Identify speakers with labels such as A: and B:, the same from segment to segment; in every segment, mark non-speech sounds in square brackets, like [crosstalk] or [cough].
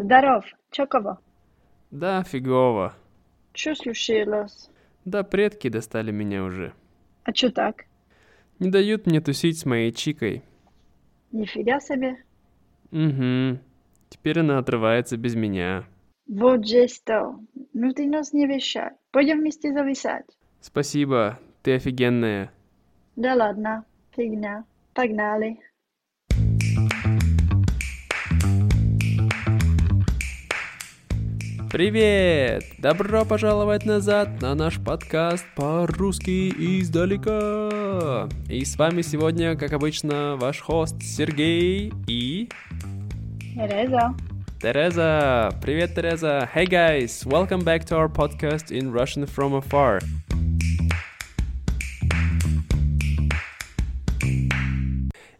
A: Здоров, чё кого?
B: Да, фигово.
A: Чё случилось?
B: Да, предки достали меня уже.
A: А чё так?
B: Не дают мне тусить с моей чикой.
A: Нифига себе.
B: Угу. Теперь она отрывается без меня.
A: Вот жесть то. Ну ты нас не вещай. Пойдем вместе зависать.
B: Спасибо, ты офигенная.
A: Да ладно, фигня. Погнали.
B: Привет! Добро пожаловать назад на наш подкаст по-русски издалека. И с вами сегодня, как обычно, ваш хост Сергей и...
A: Тереза.
B: Тереза! Привет, Тереза! Hey guys! Welcome back to our podcast in Russian from afar.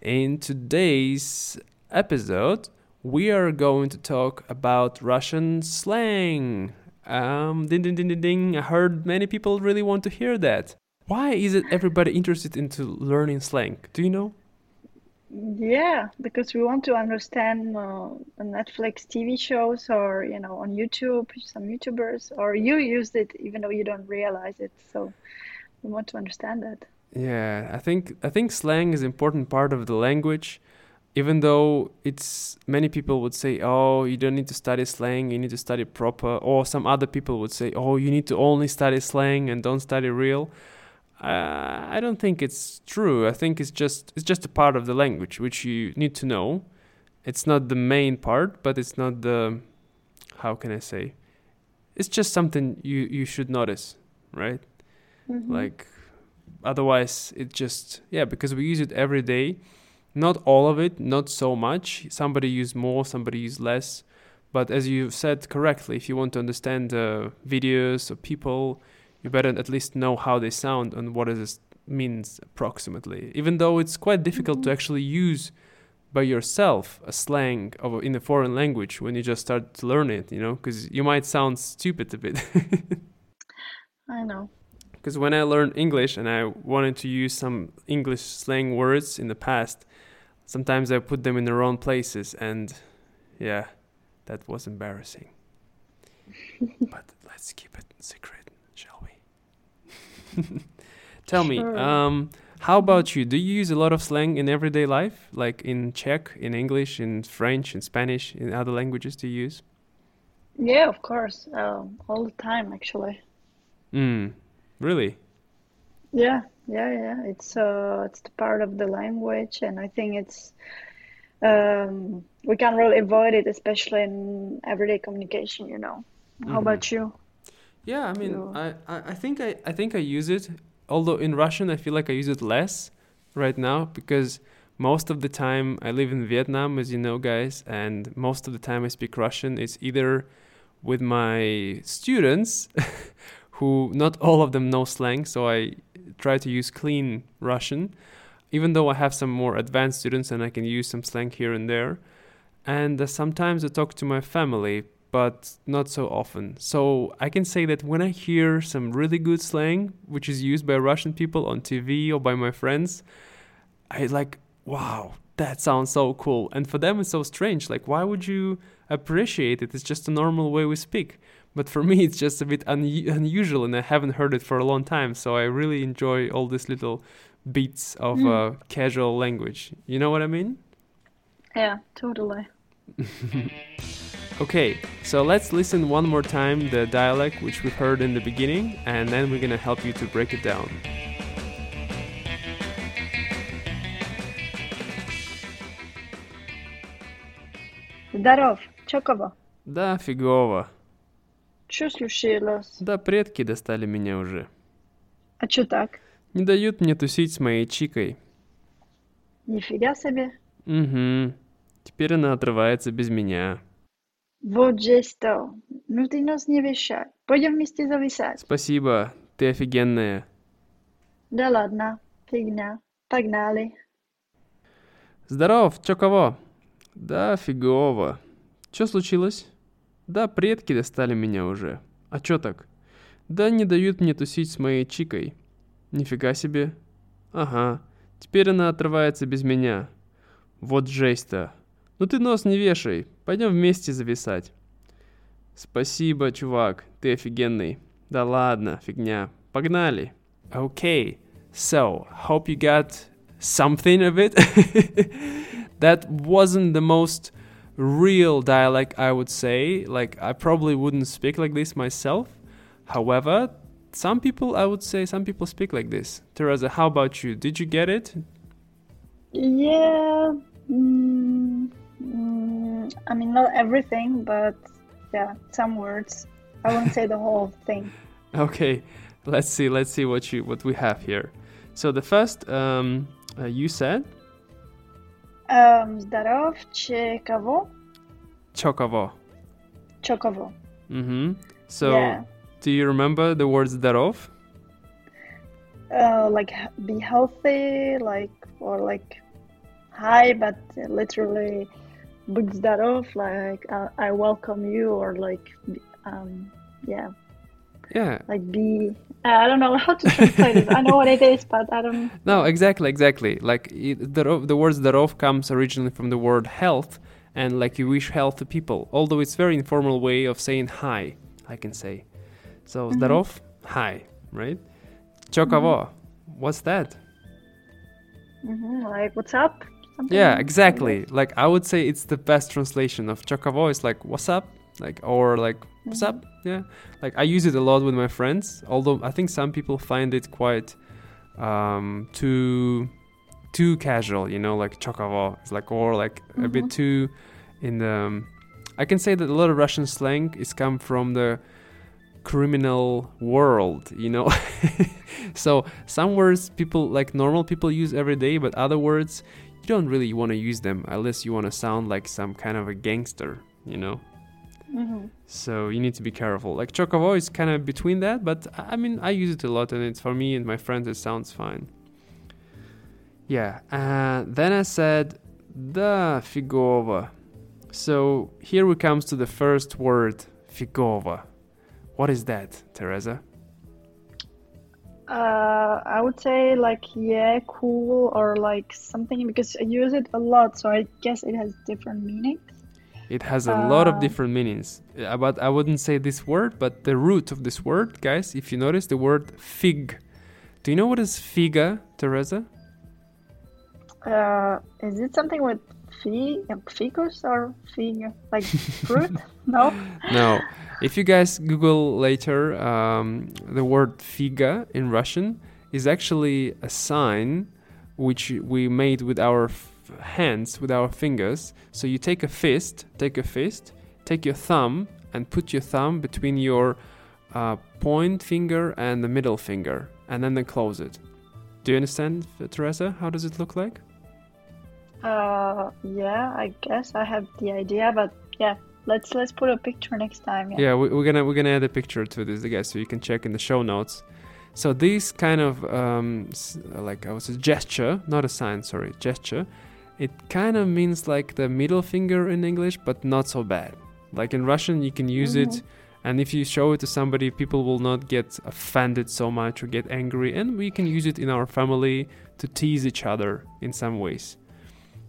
B: In today's episode, we are going to talk about Russian slang. Um, ding, ding, ding, ding, ding. I heard many people really want to hear that. Why is it everybody interested into learning slang? Do you know?
A: Yeah, because we want to understand uh, Netflix TV shows or, you know, on YouTube, some YouTubers, or you used it even though you don't realize it. So we want to understand that.
B: Yeah, I think I think slang is an important part of the language. Even though it's many people would say, "Oh, you don't need to study slang; you need to study proper," or some other people would say, "Oh, you need to only study slang and don't study real." Uh, I don't think it's true. I think it's just it's just a part of the language which you need to know. It's not the main part, but it's not the how can I say? It's just something you you should notice, right?
A: Mhm.
B: Like otherwise it just yeah because we use it every day. Not all of it, not so much. Somebody use more, somebody use less. But as you said correctly, if you want to understand uh, videos or people, you better at least know how they sound and what it means approximately. Even though it's quite difficult to actually use by yourself a slang of in a foreign language when you just start to learn it, you know, because you might sound stupid a bit. [laughs]
A: I know.
B: Because when I learned English and I wanted to use some English slang words in the past, sometimes I put them in the wrong places, and yeah, that was embarrassing. [laughs] but let's keep it secret, shall we? [laughs] Tell me, um, how about you? Do you use a lot of slang in everyday life, like in Czech, in English, in French, in Spanish, in other languages? Do you use?
A: Yeah, of course. Um, all the time, actually.
B: Mm, really?
A: Yeah, yeah, yeah. It's uh, it's the part of the language, and I think it's um, we can't really avoid it, especially in everyday communication, you know. How
B: Mhm.
A: about you?
B: Yeah, I mean. I, I, I think I, I think I use it. Although in Russian, I feel like I use it less right now because most of the time I live in Vietnam, as you know, guys, and most of the time I speak Russian. It's either with my students, [laughs] who not all of them know slang, so I try to use clean Russian, even though I have some more advanced students and I can use some slang here and there. And uh, sometimes I talk to my family, but not so often. So I can say that when I hear some really good slang, which is used by Russian people on TV or by my friends, I like, wow, that sounds so cool. And for them, it's so strange. Like, why would you appreciate it? It's just a normal way we speak But for me, it's just a bit un- unusual, and I haven't heard it for a long time. So I really enjoy all these little beats of
A: Mm.
B: uh, casual language. You know what I mean?
A: Yeah, totally. [laughs]
B: Okay, so let's listen one more time the dialect which we heard in the beginning, and then we're gonna help you to break it down.
A: Здоров, чё кого?
B: Да, фигово.
A: Чё случилось?
B: Да, предки достали меня уже.
A: А чё так?
B: Не дают мне тусить с моей чикой.
A: Нифига себе.
B: Угу. Теперь она отрывается без меня.
A: Вот жесть то. Ну ты нас не вещай. Пойдем вместе зависать.
B: Спасибо, ты офигенная.
A: Да ладно, фигня. Погнали.
B: Здоров, чё кого? Да, фигово. Чё случилось? Да, предки достали меня уже. А чё так? Да не дают мне тусить с моей чикой. Нифига себе. Ага. Теперь она отрывается без меня. Вот жесть-то. Ну ты нос не вешай. Пойдем вместе зависать. Спасибо, чувак, ты офигенный. Да ладно, фигня. Погнали. Okay, so hope you got something of it. [laughs] that wasn't the most real dialect, I would say. Like, I probably wouldn't speak like this myself. However, some people, I would say, some people speak like this. Teresa, how about you? Did you get it?
A: Yeah. Mm, mm, I mean, not everything, but yeah, some words. I won't say the whole thing. [laughs]
B: Okay, let's see. Let's see what you what we have here. So the first, um, uh, you said
A: Um, Zdarov, Chekavo,
B: chokovo.
A: Chokovo.
B: Mm-hmm. So
A: yeah.
B: do you remember the word zdarov?
A: Uh, like h- be healthy, like or like hi, but literally будь здоров, like uh, I welcome you, or like um, yeah,
B: Yeah.
A: like be. uh, I don't know how to translate it. I know what it is, but I don't. [laughs]
B: No, exactly, exactly. Like it, the the word zdarov comes originally from the word health, and like you wish health to people. Although it's very informal way of saying hi, I can say. So zdarov, mm-hmm. hi, right? Chokovo, mm-hmm. what's that?
A: hmm like what's up? Something
B: Yeah, exactly. Like I would say it's the best translation of chokovo is like what's up, like or like what's mm-hmm. up. Yeah, like I use it a lot with my friends. Although I think some people find it quite um, too too casual. You know, like chokovo. It's like or like a bit
A: Mhm.
B: too in the. um, I can say that a lot of Russian slang is come from the criminal world. You know, [laughs] so some words people like normal people use every day, but other words you don't really want to use them unless you want to sound like some kind of a gangster. You know.
A: Hmm
B: So you need to be careful. Like Chocobo is kind of between that, but I I mean, I use it a lot, and it's for me and my friends. It sounds fine. Yeah. Uh, then I said the figova. So here we comes to the first word, figova. What is that, Teresa?
A: Uh, I would say like yeah, cool, or like something because I use it a lot, so I guess it has different meanings.
B: It has a lot of
A: Uh,
B: different meanings, Uh, but I wouldn't say this word. But the root of this word, guys, if you notice the word fig. Do you know what is figa, Teresa?
A: Uh, is it something with fig, ficus or fig, like [laughs] fruit? no.
B: No. If you guys Google later, um, the word figa in Russian is actually a sign which we made with our hands, with our fingers. So you take a fist, take a fist, take your thumb, and put your thumb between your uh, point finger and the middle finger, and then then close it. Do you understand, Teresa? How does it look like?
A: Uh, yeah, I guess I have the idea, but yeah, let's let's put a picture next time. Yeah.
B: Yeah, we, we're gonna we're gonna add a picture to this, guys, so you can check in the show notes. So this kind of um, like I was a gesture, not a sign, sorry, gesture. It kind of means like the middle finger in English, but not so bad. Like in Russian, you can use it,
A: Mhm.
B: and if you show it to somebody, people will not get offended so much or get angry, and we can use it in our family to tease each other in some ways.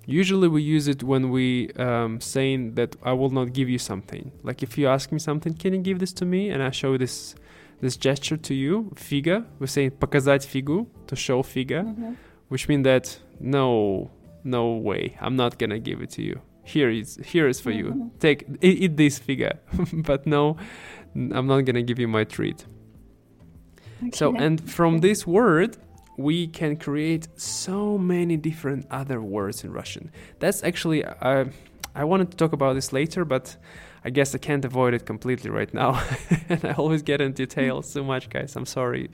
B: Usually we use it when we um, saying that I will not give you something. Like if you ask me something, can you give this to me? And I show this this gesture to you, figa. We say показать фигу, to show figa,
A: Mhm.
B: which means that no, no way, I'm not gonna give it to you. Here is here is for you.
A: Mhm.
B: Take eat, this figure, [laughs] but no, I'm not gonna give you my treat. So, and from this word, we can create so many different other words in Russian. That's actually, uh, I wanted to talk about this later, but I guess I can't avoid it completely right now. [laughs] and I always get in details so much, guys. I'm sorry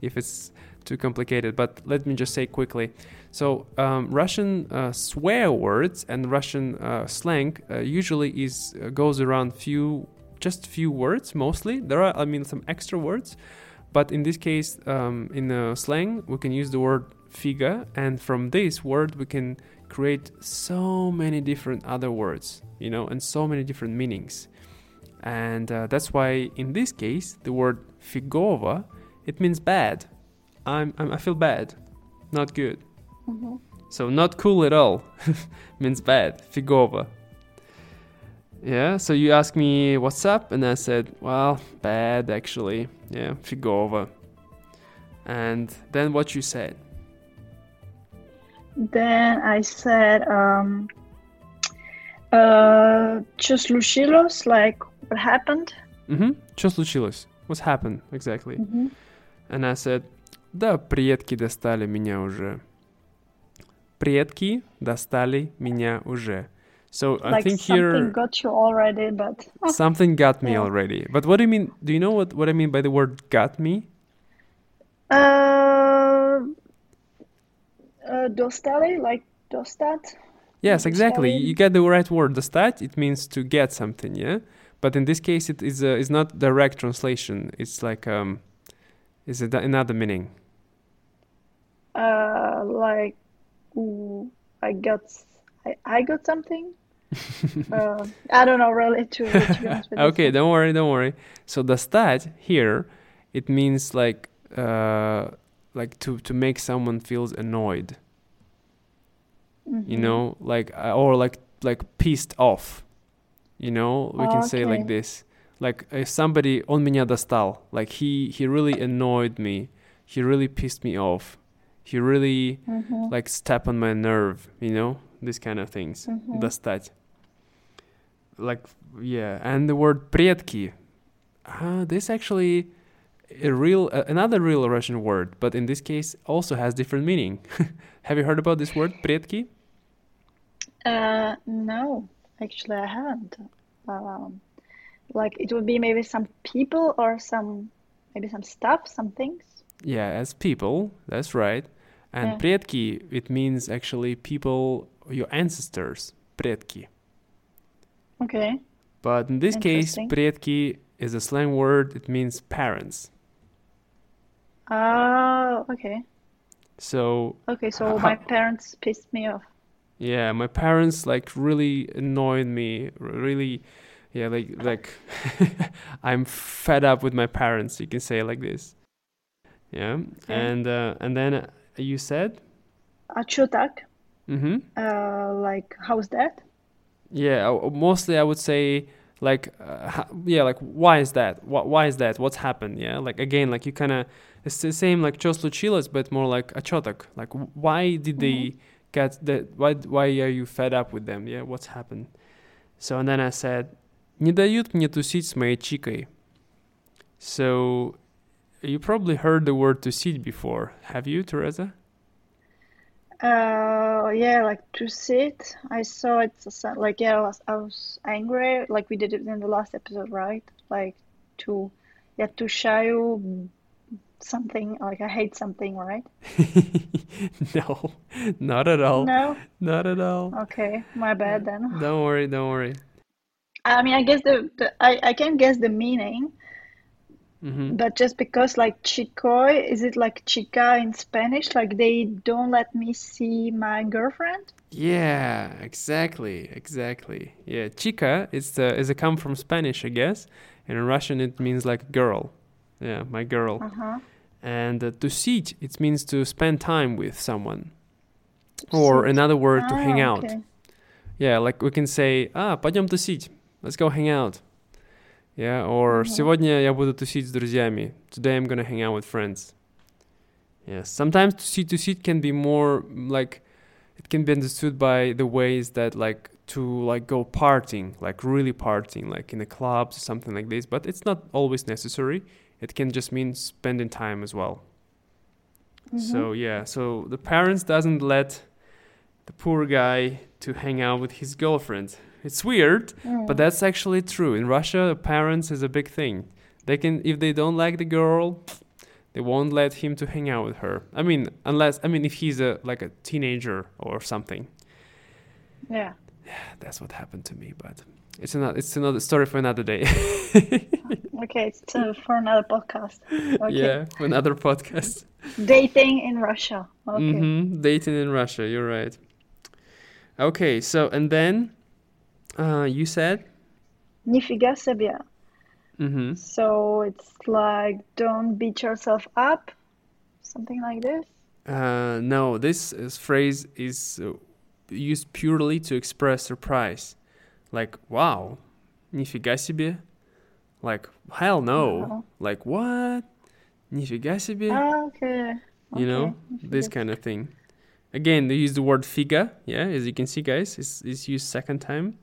B: if it's too complicated, but let me just say quickly. So, um, Russian uh, swear words and Russian uh, slang uh, usually is uh, goes around few, just few words mostly. There are, I mean, some extra words, but in this case, um, in uh, slang, we can use the word figa, and from this word, we can create so many different other words, you know, and so many different meanings. And uh, that's why, in this case, the word figova, it means bad. I'm, I'm, i feel bad, not good.
A: Mm-hmm.
B: So not cool at all [laughs] means bad, figova. Yeah, so you ask me what's up, and I said, well, bad actually. Yeah, figova. And then what you said?
A: Then I said, um, uh, like what happened?
B: Mm-hmm. Just Lucilos. What's happened exactly?
A: Mm-hmm.
B: And I said, да, предки достали меня уже. Предки достали меня уже. So I
A: like
B: think
A: something
B: here
A: got you already, but
B: something got me
A: Yeah.
B: already. But what do you mean? Do you know what, what I mean by the word got me?
A: uh, uh, dostali, like dostat.
B: Yes, exactly.
A: Dostali.
B: You get the right word. Dostать, it means to get something, yeah? But in this case, it is, a, is not direct translation. It's like, um, is it another meaning?
A: Uh, like ooh, I got I, I got something. [laughs] uh, I don't know really to, to
B: okay, don't worry, don't worry. So dostat here, it means like uh, like to to make someone feels annoyed.
A: Mm-hmm.
B: You know, like uh, or like like pissed off. You know, we oh, can okay. say like this Like if somebody on меня достал, like he, he really annoyed me. He really pissed me off. He really
A: Mhm.
B: like step on my nerve, you know, these kind of things.
A: Mhm.
B: Достать. Like yeah, and the word предки. Uh, this actually a real uh, another real Russian word, but in this case also has different meaning. [laughs] Have you heard about this word предки?
A: Uh, no, actually, I haven't. Um, like it would be maybe some people or some maybe some stuff, some things.
B: Yeah, as people, that's right. And
A: Yeah.
B: предки it means actually people your ancestors, предки.
A: Okay.
B: But in this case,
A: Interesting.
B: предки is a slang word. It means parents.
A: Oh, okay.
B: So
A: Okay, so
B: How-
A: my parents pissed me off.
B: yeah, my parents like really annoyed me. r- Really, yeah like like [laughs] i'm fed up with my parents you can say like this. Yeah and uh, and then uh, you said?
A: A tak
B: mm-hmm.
A: uh, like how's that?
B: Yeah uh, mostly i would say like uh, yeah like why is that? What? why is that? What's happened? Yeah like again like you kind of it's the same like choslochilas but more like a chotak like why did mm-hmm. they get that why why are you fed up with them? Yeah what's happened? So and then i said не дают мне тусить с моей чикой. So you probably heard the word тусить before, have you, Teresa?
A: Uh, yeah, like to sit. I saw it as a- like yeah, I was I was angry, like we did it in the last episode, right? Like to yeah, to шаю something, like I hate something, right? [laughs]
B: no, not at all.
A: No?
B: Not at all.
A: Okay, my bad then.
B: Don't worry, don't worry.
A: I mean, I guess the, the I, I can guess the meaning,
B: hmm
A: but just because like chicoy, is it like chica in Spanish? Like they don't let me see my girlfriend?
B: Yeah, exactly, exactly. Yeah, chica is the is a come from Spanish, I guess, and in Russian it means like girl. Yeah, my girl.
A: Uh-huh.
B: And uh, to sit, it means to spend time with someone, or
A: Sit.
B: another word to hang
A: Ah,
B: out.
A: okay.
B: Yeah, like we can say, ah, пойдем тусить. Let's go hang out. Yeah, or
A: Mhm.
B: сегодня я буду тусить с друзьями. Today I'm gonna hang out with friends. Yeah, sometimes тусить тусить can be more mm, like it can be understood by the ways that like to like go partying, like really partying, like in the clubs or something like this. But it's not always necessary. It can just mean spending time as well. So yeah, so the parents doesn't let the poor guy to hang out with his girlfriend. It's weird,
A: Mm.
B: but that's actually true. In Russia, parents is a big thing. They can if they don't like the girl, they won't let him to hang out with her. I mean, unless I mean if he's a like a teenager or something.
A: Yeah.
B: Yeah, [sighs] that's what happened to me, but it's another it's another story for another day. [laughs]
A: Okay, it's uh, for another podcast. Okay.
B: Yeah, for another podcast. [laughs]
A: Dating in Russia. Okay.
B: hmm Dating in Russia, you're right. Okay, so and then uh, you said
A: Нифига себе.
B: mm-hmm.
A: So it's like don't beat yourself up, something like this.
B: Uh, no, this is, phrase is uh, used purely to express surprise. Like, wow, нифига себе. Like, hell no.
A: Uh-huh.
B: Like, what? Нифига себе.
A: Ah, okay.
B: you know,
A: Okay,
B: this
A: nifига.
B: kind of thing. Again, they use the word figa, yeah, as you can see, guys, it's, it's used second time.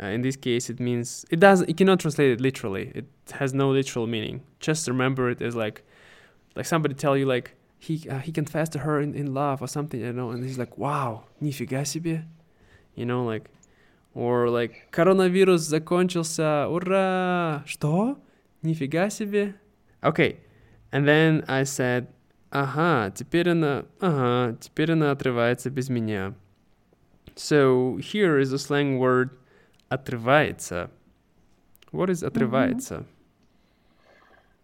B: Uh, in this case, it means it does. It cannot translate it literally. It has no literal meaning. Just remember it as like, like somebody tell you like he uh, he confessed to her in, in love or something, you know, and he's like, wow, нифига себе, you know, like, or like коронавирус закончился, ура, что, нифига себе. Okay, and then I said, ага, теперь она, ага, теперь она отрывается без меня. So here is a slang word отрывается. What is отрывается?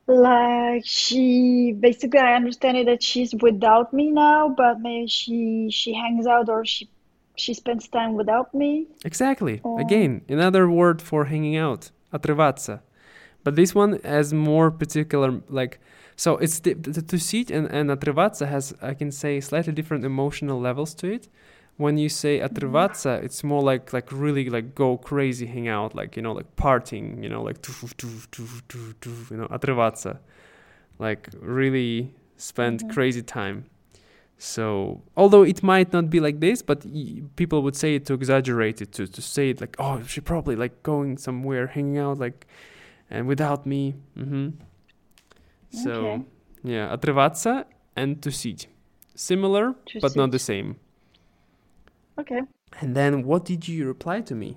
A: Like she basically, I understand it that she's without me now, but maybe she she hangs out or she she spends time without me.
B: Exactly.
A: Oh.
B: Again, another word for hanging out. Отрываться. But this one has more particular, like, so it's the, the, to sit and, and отрываться has, I can say, slightly different emotional levels to it. When you say отрываться, it's more like like really like go crazy, hang out, like you know, like partying, you know, like tufu, tufu, tufu, tufu, tufu, you know, отрываться, like really spend
A: Mhm.
B: crazy time. So, although it might not be like this, but y- people would say it to exaggerate it, to, to say it like, oh, she probably like going somewhere, hanging out, like, and without me. hmm So,
A: Okay.
B: yeah, отрываться and to sit. Similar,
A: To
B: but not the
A: sit.
B: same.
A: Okay.
B: And then what did you reply to me?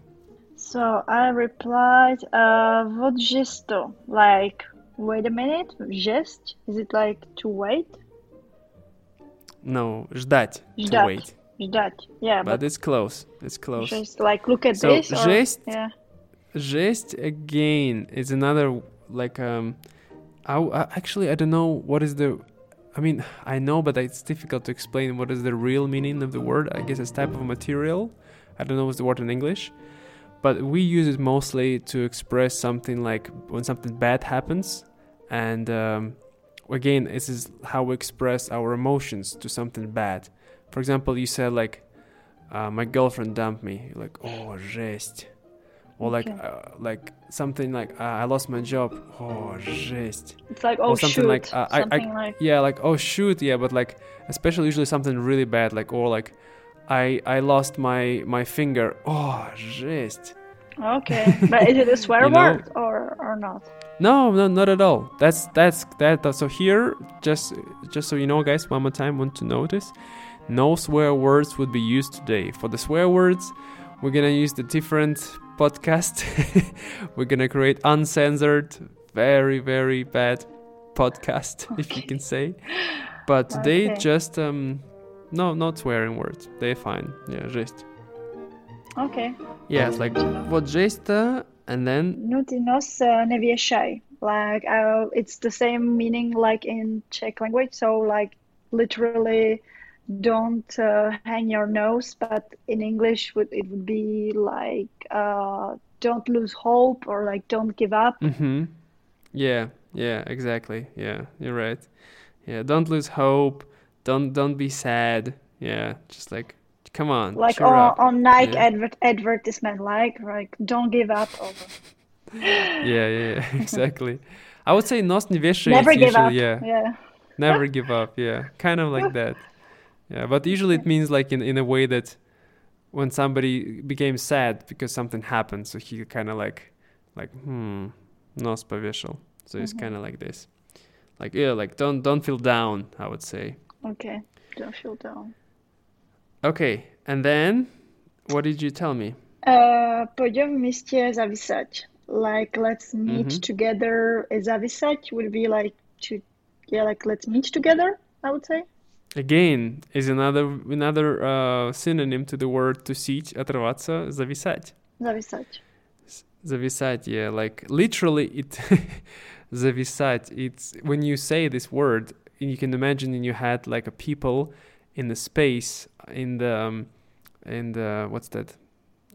A: So I replied, uh, вот gesto? Like, wait a minute, gest? Is it like to wait?
B: No, ждать, to
A: Ждать.
B: wait.
A: Ждать. Yeah,
B: But
A: but
B: it's close. It's close.
A: just like look at
B: So,
A: this. Or,
B: жесть
A: yeah.
B: Gest again is another like um I, w- I- actually I don't know what is the I mean, I know, but it's difficult to explain what is the real meaning of the word. I guess it's type of material. I don't know what's the word in English, but we use it mostly to express something like when something bad happens, and um, again, this is how we express our emotions to something bad. For example, you said like, uh, "My girlfriend dumped me." You're like, "Oh, rest." or like
A: Okay.
B: uh, like something like uh, I lost my job. Oh, жесть.
A: It's like,
B: Or
A: oh,
B: something
A: shoot.
B: like, uh, I- I-
A: Something like,
B: Yeah, like oh shoot, yeah, but like especially usually something really bad, like or like I I lost my my finger. Oh, жесть.
A: okay. But is it a [laughs] swear
B: You know-
A: word or, or not?
B: No, no, not at all. That's that's that. So here, just just so you know, guys, one more time, want to notice, no swear words would be used today. For the swear words, we're gonna use the different podcast. [laughs] we're gonna create uncensored, very very bad podcast, [laughs] if you
A: Okay.
B: can say. But today,
A: Okay.
B: just um, no, not swearing words. They're fine. Yeah, just
A: Okay.
B: yeah, it's like вот жесть-то, and then
A: Ну ты нос uh, не вешай. Like, uh, it's the same meaning like in Czech language. So like literally don't uh, hang your nose, but in English it would be like uh, don't lose hope or like don't give up.
B: Mm-hmm. Yeah, yeah, exactly. Yeah, you're right. Yeah, don't lose hope. Don't don't be sad. Yeah, just like come on.
A: Like on, on Nike
B: yeah.
A: adver- advertisement, like like don't give up. [laughs]
B: yeah, yeah, [laughs] exactly. I would say not
A: Never give
B: usually,
A: up.
B: Yeah.
A: yeah.
B: Never give up. Yeah, kind of like [laughs] that. Yeah, but usually it means like in in a way that when somebody became sad because something happened, so he kind of like like hmm, nos повешал. So it's
A: Mhm.
B: kind of like this. Like yeah, like don't don't feel down. I would say.
A: Okay. Don't feel down.
B: Okay, and then what did you tell me?
A: Uh, pojďme místě zavisať. Like let's meet
B: Mhm.
A: together. Zavisať would be like to yeah, like let's meet together. I would say.
B: Again, is another another uh, synonym to the word to sit, отрываться, зависать.
A: Zavisať.
B: Зависать, yeah, like literally it [laughs] зависать. It's when you say this word, you can imagine in your head like a people in the space in the um, in the what's that?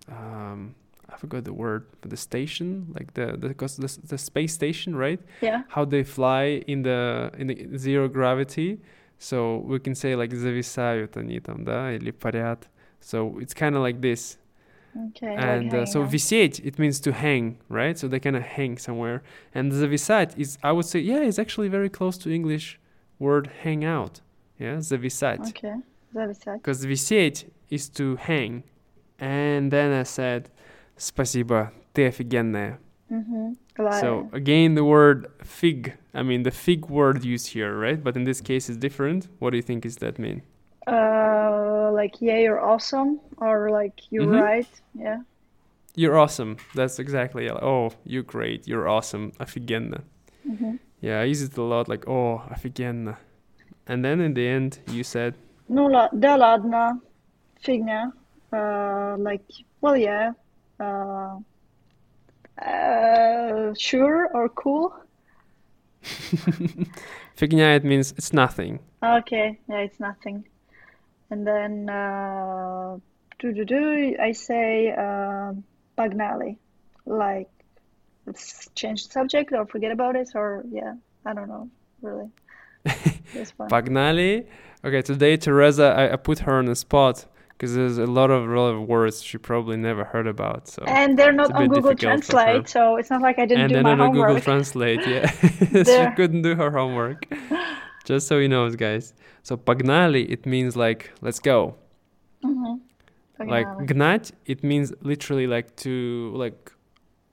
B: Um, I forgot the word. but The station, like the the 'cause the, the space station, right?
A: Yeah.
B: how they fly in the in the zero gravity. So we can say like зависают они там, да, или парят. So it's kind of like this.
A: Okay.
B: and
A: like
B: uh, so
A: hanging out.
B: висеть it means to hang right so they kind of hang somewhere and зависать is i would say yeah it's actually very close to english word hang out yeah зависать
A: Okay. Зависать.
B: because висеть is to hang and then i said спасибо ты офигенная
A: Mm-hmm.
B: so again the word fig i mean the fig word used here right but in this case it's different what do you think does that mean
A: uh, like yeah, you're awesome, or like you're
B: Mhm.
A: right. Yeah.
B: you're awesome that's exactly it. oh you're great you're awesome офигенно
A: Mm-hmm.
B: Yeah, I use it a lot, like, oh, офигенно. And then in the end, you said,
A: Ну ла- да ладно, фигня. Uh, like, well, yeah. Uh, uh, sure or cool? [laughs]
B: Fignia, it means it's nothing.
A: Okay, yeah, it's nothing. And then uh, I say uh, Bagnali, like let's change the subject or forget about it, or yeah, I don't know, really. [laughs]
B: Pagnali. Okay, today Teresa, I, I put her on the spot because there's a lot of relevant words she probably never heard about. So
A: And they're not
B: a
A: on
B: bit
A: Google
B: difficult for her.
A: Translate, so it's not like I didn't
B: and
A: do
B: then
A: my
B: on a
A: homework.
B: Google Translate, yeah. she [laughs]
A: There. [laughs]
B: couldn't do her homework. [laughs] Just so you know, guys. So погнали, it means like, let's go.
A: Mhm.
B: like
A: Погнали.
B: gnat it means literally like to like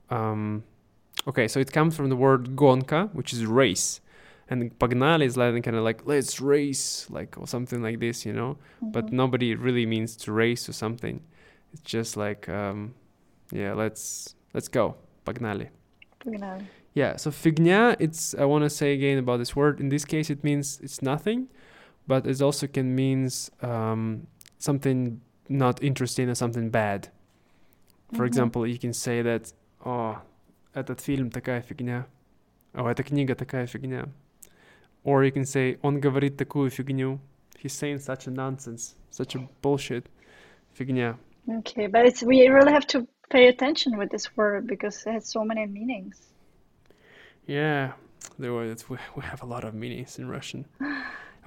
B: um okay so it comes from the word gonka which is race and погнали is like kind of like let's race like or something like this you know but
A: Mhm.
B: nobody really means to race or something it's just like um yeah let's let's go погнали
A: Погнали.
B: yeah, so figня, it's I want to say again about this word. In this case, it means it's nothing, but it also can means um, something not interesting or something bad. For
A: Mhm.
B: example, you can say that, oh, этот фильм такая фигня, oh, эта книга такая фигня. Or you can say, он говорит такую фигню. He's saying such a nonsense, such a bullshit. Фигня.
A: Okay, but it's we really have to pay attention with this word because it has so many meanings.
B: Yeah, there was, we we have a lot of meanings in Russian.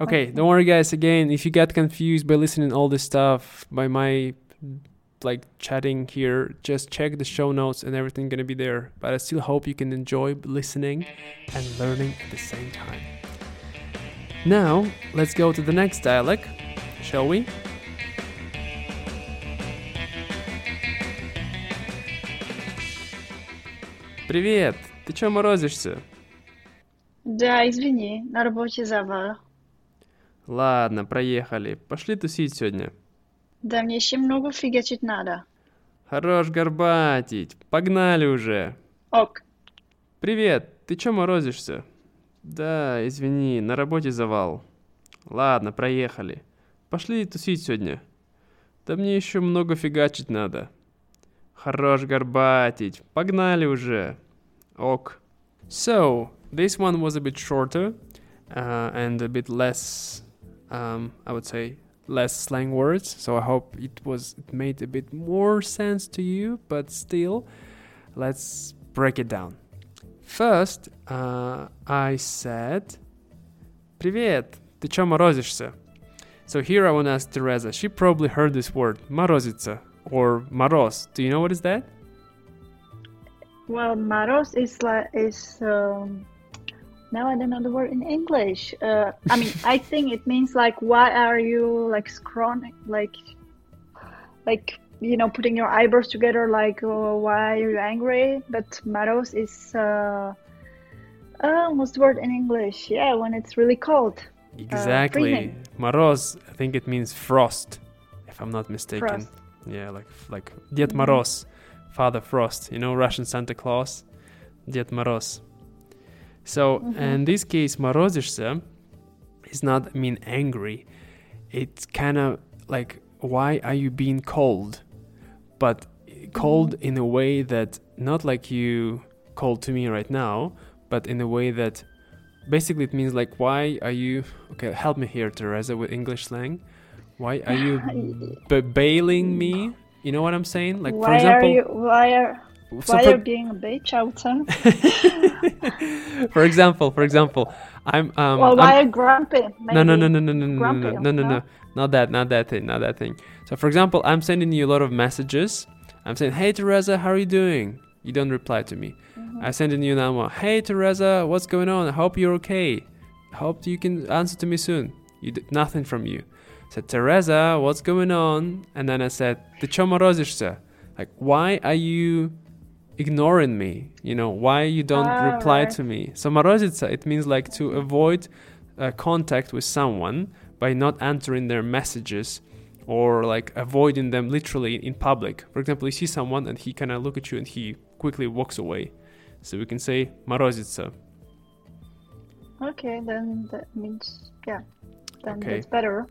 B: [sighs] Okay, don't worry, guys. Again, if you get confused by listening all this stuff by my like chatting here, just check the show notes and everything gonna be there. But I still hope you can enjoy listening and learning at the same time. Now, let's go to the next dialect, shall we? Привет! Ты чё морозишься?
A: Да, извини, на работе завал.
B: Ладно, проехали. Пошли тусить сегодня.
A: Да мне еще много фигачить надо.
B: Хорош горбатить. Погнали уже.
A: Ок.
B: Привет, ты чё морозишься? Да, извини, на работе завал. Ладно, проехали. Пошли тусить сегодня. Да мне еще много фигачить надо. Хорош горбатить. Погнали уже. Ок. So, this one was a bit shorter uh, and a bit less, um, I would say, less slang words. So I hope it was it made a bit more sense to you. But still, let's break it down. First, uh, I said, "Привет, ты чё морозишься?" So here I want to ask Teresa. She probably heard this word, морозиться, or мороз. Do you know what is that?
A: Well, maros is like is um, now I don't know the word in English. Uh, I mean, [laughs] I think it means like why are you like scrawny, like like you know putting your eyebrows together, like oh, why are you angry? But maros is uh, um, what's the word in English? Yeah, when it's really cold.
B: Uh, exactly.
A: Uh,
B: Moroz, I think it means frost, if I'm not mistaken.
A: Frost.
B: Yeah, like like Ded
A: mm-hmm.
B: Moroz, Father Frost. You know Russian Santa Claus, Ded Moroz. So
A: mm-hmm.
B: in this case, Morozishse is not mean angry. It's kind of like why are you being cold, but cold mm-hmm. in a way that not like you cold to me right now, but in a way that basically it means like why are you okay help me here teresa with english slang why are you [laughs] b- bailing me you know what i'm saying like
A: why
B: for example
A: are you why are
B: so
A: why
B: for,
A: are you being a bitch? I [laughs]
B: for example for example i'm um
A: well,
B: I'm-
A: why are grumpy?
B: no no no no no no no no
A: grumpy,
B: no no no
A: no?
B: no not that not that thing not that thing so for example i'm sending you a lot of messages I'm saying, "Hey Teresa, how are you doing?" You don't reply to me. I send a new number. Hey Teresa, what's going on? I hope you're okay. Hope you can answer to me soon. You did nothing from you. I said Teresa, what's going on? And then I said, Ты чё морозишься? Like, why are you ignoring me? You know, why you don't
A: Ah,
B: reply
A: right.
B: to me? So морозиться, it means like to avoid uh, contact with someone by not answering their messages or like avoiding them literally in public. For example, you see someone and he kind of look at you and he quickly walks away. So we can say морозится.
A: Okay, then that means yeah. Then
B: Okay.
A: that's better.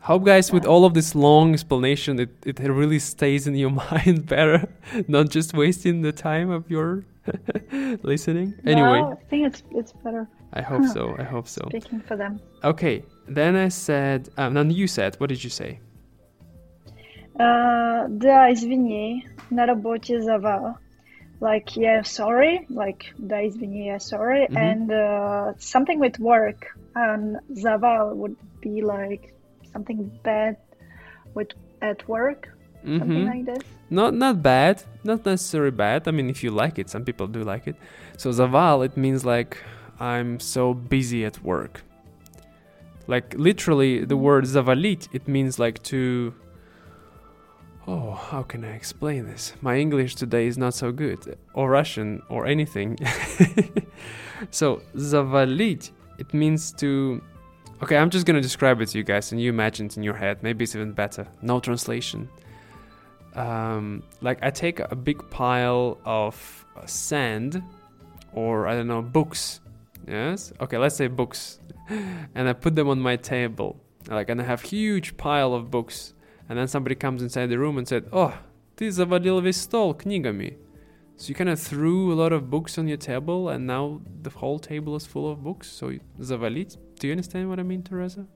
B: Hope guys with
A: Yeah.
B: all of this long explanation it, it really stays in your [laughs] mind better, not just wasting the time of your [laughs] listening. Anyway,
A: No, I think it's it's better
B: I hope [laughs] so. I hope so.
A: speaking for them.
B: Okay, then I said, um, then you said, what did you say?
A: Uh, да, извини, на работе завал. Like, yeah, sorry. Like, да, извини, yeah, sorry.
B: Mhm.
A: And uh, something with work. And завал would be like something bad with at work, something
B: Mhm.
A: like this.
B: Not not bad, not necessarily bad. I mean, if you like it, some people do like it. So zaval, it means like I'm so busy at work. Like literally, the word zavalit, it means like to. Oh, how can I explain this? My English today is not so good, or Russian, or anything. [laughs] so zavalit, it means to. Okay, I'm just gonna describe it to you guys, and you imagine it in your head. Maybe it's even better. No translation um, like I take a big pile of sand or I don't know books. Yes. Okay, let's say books, [laughs] and I put them on my table. Like, and I have huge pile of books, and then somebody comes inside the room and said, "Oh, ты завалил весь стол книгами." So you kind of threw a lot of books on your table, and now the whole table is full of books. So you- завалить. Do you understand what I mean, Teresa?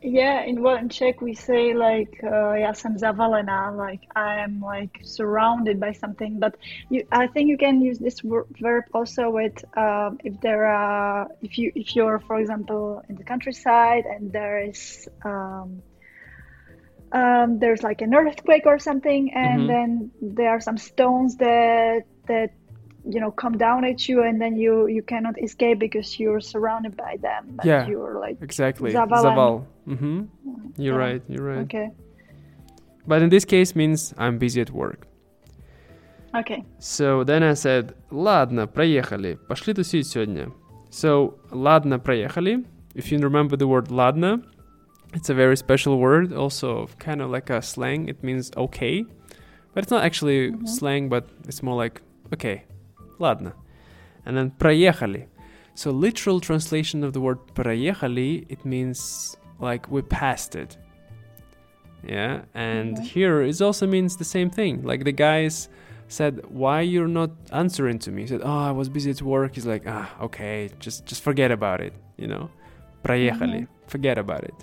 A: Yeah, in well, in Czech we say like uh, já jsem zavalena, like I am like surrounded by something. But you, I think you can use this wor- verb also with um, if there are if you if you're for example in the countryside and there is um, um, there's like an earthquake or something, and
B: Mhm.
A: then there are some stones that that you know come down at you, and then you you cannot escape because you're surrounded by them. But
B: Yeah.
A: you're like
B: Exactly.
A: Zavalan.
B: Zaval. Mm-hmm. You're
A: Yeah.
B: right. You're right.
A: okay,
B: But in this case means I'm busy at work.
A: okay.
B: So then I said, ладно, проехали, пошли тусить сегодня. So, ладно, проехали. If you remember the word ладно, it's a very special word, also kind of like a slang. It means okay. But it's not actually
A: Mhm.
B: slang, but it's more like, okay, ладно. And then проехали. So, literal translation of the word проехали, it means like we passed it. Yeah, and
A: Mhm.
B: here it also means the same thing. Like the guys said, "Why you're not answering to me?" He said, "Oh, I was busy at work." He's like, "Ah, okay, just just forget about it." You know, проехали,
A: Mhm.
B: forget about it.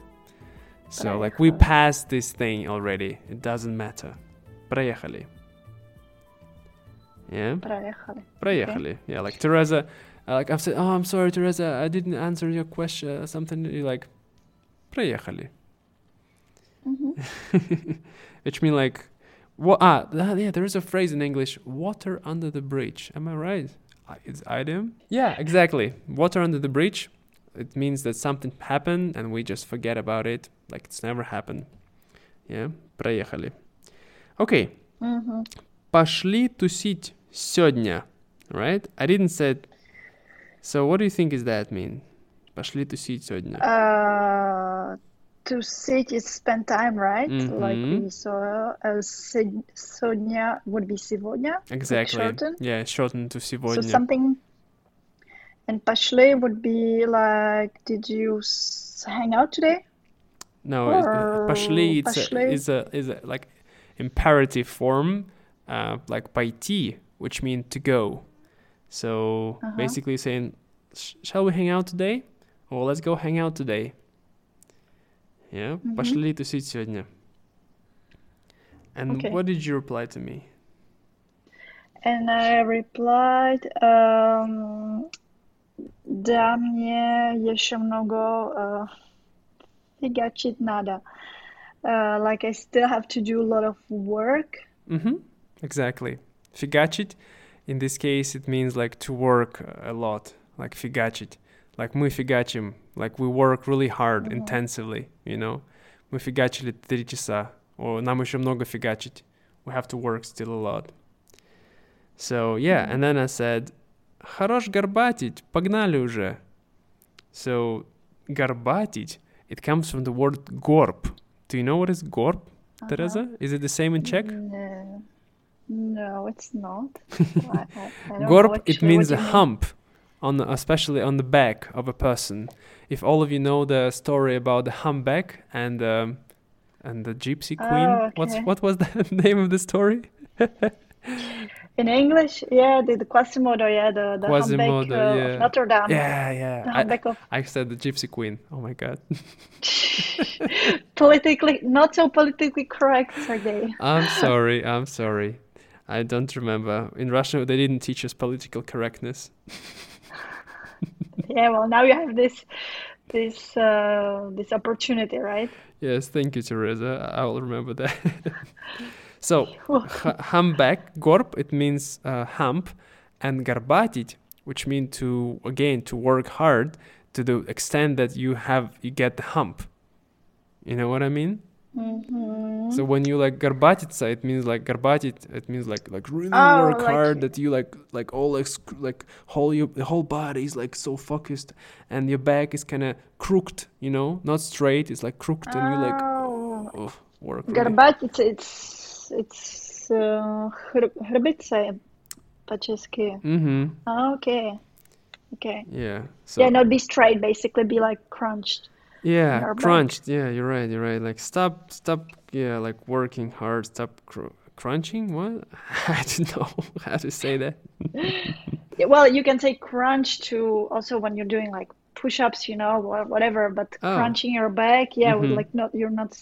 B: So like we
A: Проехали.
B: passed this thing already. It doesn't matter. Проехали. Yeah,
A: Проехали.
B: проехали. Yeah, like Teresa. Uh, like I've said, "Oh, I'm sorry, Teresa. I didn't answer your question." Something you're like, проехали.
A: Mhm. [laughs]
B: which mean like what ah th- yeah there is a phrase in english water under the bridge am i right I- it's idiom yeah exactly water under the bridge it means that something happened and we just forget about it like it's never happened yeah проехали okay
A: Mhm.
B: пошли тусить сегодня right i didn't say so what do you think is that mean пошли тусить сегодня
A: Uh, to sit is spend time, right? Like
B: Mhm.
A: we saw. Uh, se- Sonia would be сегодня.
B: exactly
A: shorten?
B: yeah shortened to
A: So
B: сегодня
A: something. And пошли would be like, did you s- hang out today?
B: No, it-
A: Or
B: пошли it's a,
A: пошли.
B: is a is a like imperative form, uh, like пойти, which means to go. So
A: Uh-huh.
B: basically saying, "Sh- shall we hang out today? Or let's go hang out today. Yeah,
A: Mhm.
B: пошли тусить сегодня. And
A: Okay.
B: what did you reply to me?
A: And I replied, um, да, мне еще много uh, фигачить надо. Uh, like I still have to do a lot of work.
B: Mm-hmm. Exactly. Фигачить, in this case, it means like to work a lot, like фигачить. Like мы фигачим, like we work really hard,
A: Mhm.
B: intensively, you know. Мы фигачили три часа, or нам еще много фигачить. We have to work still a lot. So, yeah,
A: Mhm.
B: and then I said, хорош горбатить, погнали уже. So, горбатить, it comes from the word горб. Do you know what is горб,
A: Uh-huh.
B: Teresa? Is it the same in Czech?
A: No, no, it's not. [laughs] I, I, I don't know
B: Gorb, it
A: actually
B: means a
A: what you mean.
B: hump, on the, especially on the back of a person. If all of you know the story about the humpback and um, and the gypsy queen,
A: Oh,
B: what's
A: okay.
B: what was the [laughs] name of the story? [laughs]
A: In English, yeah, the, the Quasimodo, yeah, the, the
B: Quasimodo,
A: humpback uh,
B: yeah.
A: of Notre Dame.
B: yeah,
A: The
B: yeah. I,
A: of
B: I said the gypsy queen. Oh my god. [laughs] [laughs]
A: politically not so politically correct, Sergey.
B: I'm [laughs] sorry. I'm sorry. I don't remember. In Russia, they didn't teach us political correctness.
A: Yeah, well, now you have this this uh, this opportunity, right?
B: Yes, thank you, Teresa. I will remember that. So, humpback, gorp it means uh, hump, and garbatit, which means to, again, to work hard to the extent that you have, you get the hump. You know what I mean?
A: Mm-hmm.
B: So when you like garbatitsa, it means like garbatit. It means like like really
A: oh,
B: work
A: like
B: hard. You. That you like like all like like whole your the whole body is like so focused, and your back is kind of crooked. You know, not straight. It's like crooked, oh. and you like
A: oh,
B: oh, work. Really.
A: It's it's uh, hrbice po česky.
B: Mm-hmm.
A: Okay. Okay.
B: Yeah. So.
A: Yeah, not be straight. Basically, be like crunched.
B: Yeah,
A: crunched. Back.
B: Yeah, you're right. You're right. Like stop, stop. Yeah, like working hard. Stop cr- crunching. What? [laughs] I don't know [laughs] how to say that. [laughs]
A: yeah, well, you can say crunch to also when you're doing like push-ups, you know, whatever. But
B: oh.
A: crunching your back, yeah,
B: mm-hmm.
A: like not you're not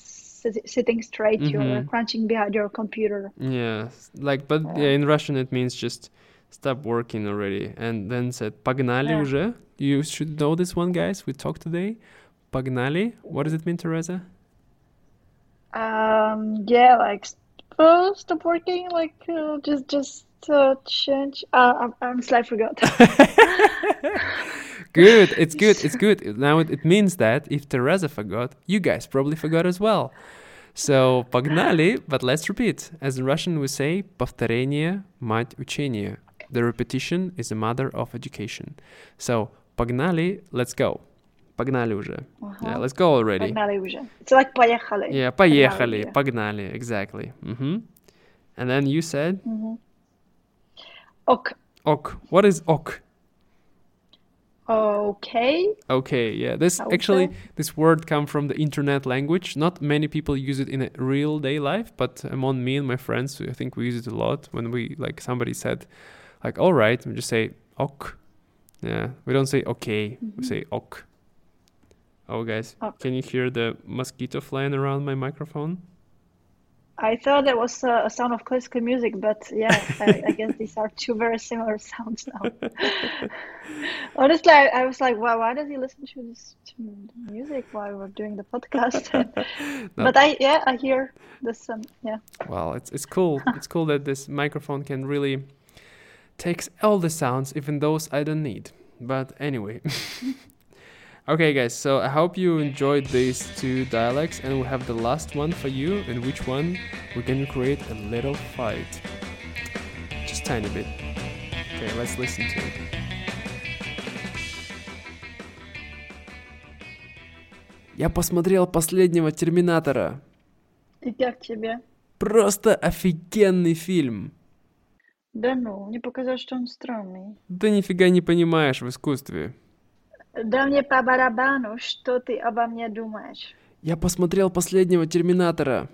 A: sitting straight. You're
B: Mhm.
A: crunching behind your computer.
B: Yeah, s- like but
A: Yeah.
B: yeah, in Russian it means just stop working already. And then said погнали
A: Yeah.
B: уже. You should know this one, guys. We talked today. Погнали. What does it mean, Teresa?
A: Um, yeah, like uh, stop working, like uh, just just uh, change. Uh, I'm, I'm I forgot. [laughs]
B: Good. It's good. It's good. [laughs] Now it, it means that if Teresa forgot, you guys probably forgot as well. So погнали, but let's repeat. As in Russian we say повторение мать учения. The repetition is the mother of education. So погнали, let's go. Погнали уже. Yeah,
A: Uh-huh.
B: let's go already.
A: Погнали уже. It's like поехали.
B: Yeah, поехали,
A: yeah.
B: погнали, exactly. hmm And then you said
A: Mhm. Ok.
B: ok. What is ok?
A: Okay.
B: Okay, yeah. This
A: Okay.
B: actually this word come from the internet language. Not many people use it in a real day life, but among me and my friends, I think we use it a lot when we like somebody said like all right, we just say ok. Yeah, we don't say okay, we mm-hmm. say ok. Oh guys,
A: Ok.
B: can you hear the mosquito flying around my microphone?
A: I thought that was uh, a sound of classical music, but yeah, I, I guess these are two very similar [laughs] sounds now. [laughs] Honestly, I, I was like, wow, why does he listen to this to music while we're doing the podcast? [laughs]
B: No.
A: But I, yeah, I hear this. Um, yeah.
B: Well, it's it's cool. it's cool that this microphone can really takes all the sounds, even those I don't need. But anyway. Okay, guys. So I hope you enjoyed these two dialects, and we have the last one for you. In which one we can create a little fight, just tiny bit. Okay, let's listen to it. Я посмотрел последнего Терминатора.
A: И как тебе?
B: Просто офигенный фильм.
A: Да ну, мне показалось, что он странный.
B: Да нифига не понимаешь в искусстве.
A: Да мне по барабану, что ты обо мне думаешь.
B: Я посмотрел последнего Терминатора.